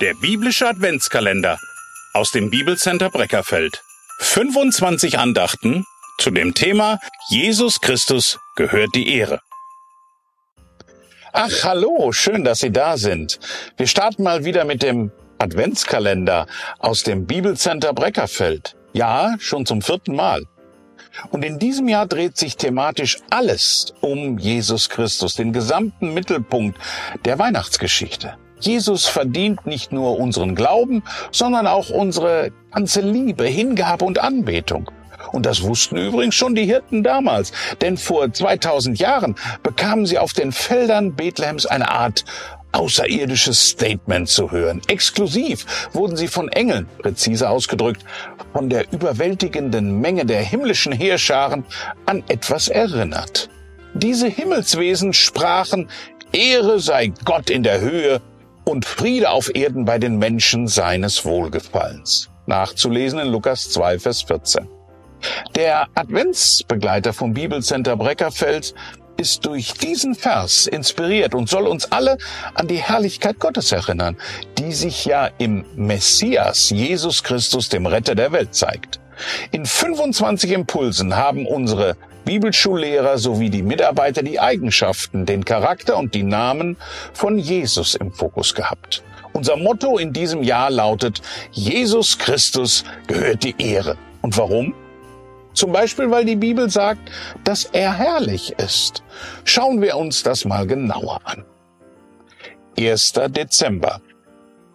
Der biblische Adventskalender aus dem Bibelcenter Breckerfeld. 25 Andachten zu dem Thema Jesus Christus gehört die Ehre. Ach, hallo, schön, dass Sie da sind. Wir starten mal wieder mit dem Adventskalender aus dem Bibelcenter Breckerfeld. Ja, schon zum vierten Mal. Und in diesem Jahr dreht sich thematisch alles um Jesus Christus, den gesamten Mittelpunkt der Weihnachtsgeschichte. Jesus verdient nicht nur unseren Glauben, sondern auch unsere ganze Liebe, Hingabe und Anbetung. Und das wussten übrigens schon die Hirten damals, denn vor 2000 Jahren bekamen sie auf den Feldern Bethlehems eine Art außerirdisches Statement zu hören. Exklusiv wurden sie von Engeln, präzise ausgedrückt, von der überwältigenden Menge der himmlischen Heerscharen an etwas erinnert. Diese Himmelswesen sprachen, Ehre sei Gott in der Höhe und Friede auf Erden bei den Menschen seines Wohlgefallens. Nachzulesen in Lukas 2, Vers 14. Der Adventsbegleiter vom Bibelcenter Breckerfeld ist durch diesen Vers inspiriert und soll uns alle an die Herrlichkeit Gottes erinnern, die sich ja im Messias Jesus Christus, dem Retter der Welt, zeigt. In 25 Impulsen haben unsere Bibelschullehrer sowie die Mitarbeiter die Eigenschaften, den Charakter und die Namen von Jesus im Fokus gehabt. Unser Motto in diesem Jahr lautet, Jesus Christus gehört die Ehre. Und warum? Zum Beispiel, weil die Bibel sagt, dass er herrlich ist. Schauen wir uns das mal genauer an. 1. Dezember.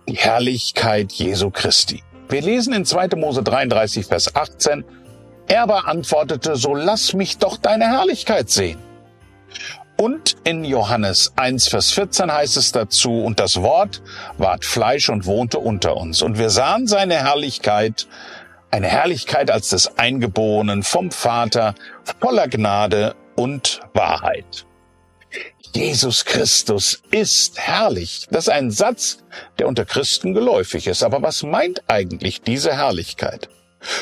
Die Herrlichkeit Jesu Christi. Wir lesen in 2. Mose 33, Vers 18, er aber antwortete, so lass mich doch deine Herrlichkeit sehen. Und in Johannes 1, Vers 14 heißt es dazu, und das Wort ward Fleisch und wohnte unter uns. Und wir sahen seine Herrlichkeit, eine Herrlichkeit als des Eingeborenen vom Vater, voller Gnade und Wahrheit. Jesus Christus ist herrlich. Das ist ein Satz, der unter Christen geläufig ist. Aber was meint eigentlich diese Herrlichkeit?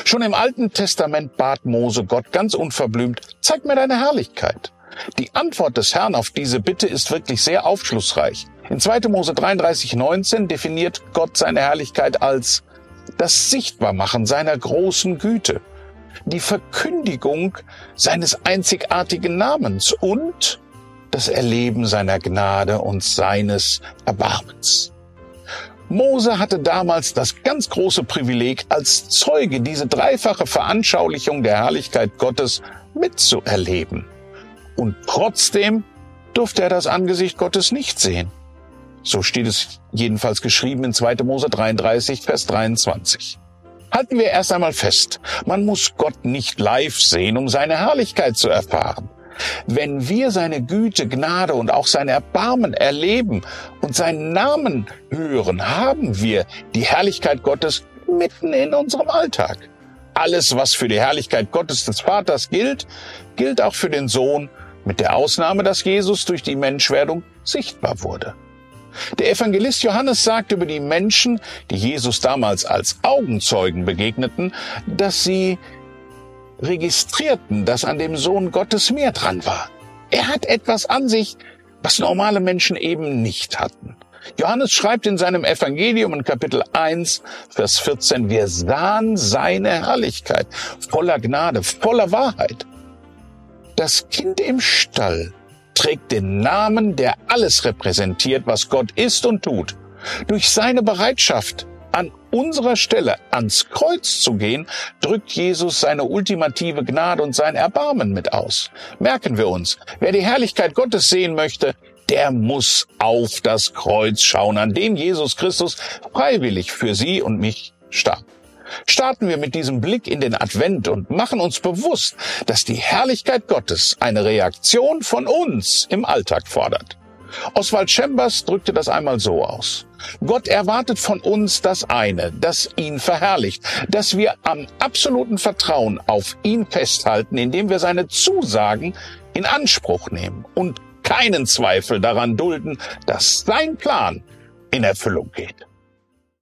Schon im Alten Testament bat Mose Gott ganz unverblümt, zeig mir deine Herrlichkeit. Die Antwort des Herrn auf diese Bitte ist wirklich sehr aufschlussreich. In 2. Mose 33, 19 definiert Gott seine Herrlichkeit als das Sichtbarmachen seiner großen Güte, die Verkündigung seines einzigartigen Namens und das Erleben seiner Gnade und seines Erbarmens. Mose hatte damals das ganz große Privileg, als Zeuge diese dreifache Veranschaulichung der Herrlichkeit Gottes mitzuerleben. Und trotzdem durfte er das Angesicht Gottes nicht sehen. So steht es jedenfalls geschrieben in 2. Mose 33, Vers 23. Halten wir erst einmal fest, man muss Gott nicht live sehen, um seine Herrlichkeit zu erfahren. Wenn wir seine Güte, Gnade und auch sein Erbarmen erleben und seinen Namen hören, haben wir die Herrlichkeit Gottes mitten in unserem Alltag. Alles, was für die Herrlichkeit Gottes des Vaters gilt, gilt auch für den Sohn, mit der Ausnahme, dass Jesus durch die Menschwerdung sichtbar wurde. Der Evangelist Johannes sagt über die Menschen, die Jesus damals als Augenzeugen begegneten, dass sie registrierten, dass an dem Sohn Gottes mehr dran war. Er hat etwas an sich, was normale Menschen eben nicht hatten. Johannes schreibt in seinem Evangelium in Kapitel 1, Vers 14, wir sahen seine Herrlichkeit, voller Gnade, voller Wahrheit. Das Kind im Stall trägt den Namen, der alles repräsentiert, was Gott ist und tut. Durch seine Bereitschaft, an unserer Stelle ans Kreuz zu gehen, drückt Jesus seine ultimative Gnade und sein Erbarmen mit aus. Merken wir uns, wer die Herrlichkeit Gottes sehen möchte, der muss auf das Kreuz schauen, an dem Jesus Christus freiwillig für Sie und mich starb. Starten wir mit diesem Blick in den Advent und machen uns bewusst, dass die Herrlichkeit Gottes eine Reaktion von uns im Alltag fordert. Oswald Chambers drückte das einmal so aus. Gott erwartet von uns das eine, das ihn verherrlicht, dass wir am absoluten Vertrauen auf ihn festhalten, indem wir seine Zusagen in Anspruch nehmen und keinen Zweifel daran dulden, dass sein Plan in Erfüllung geht.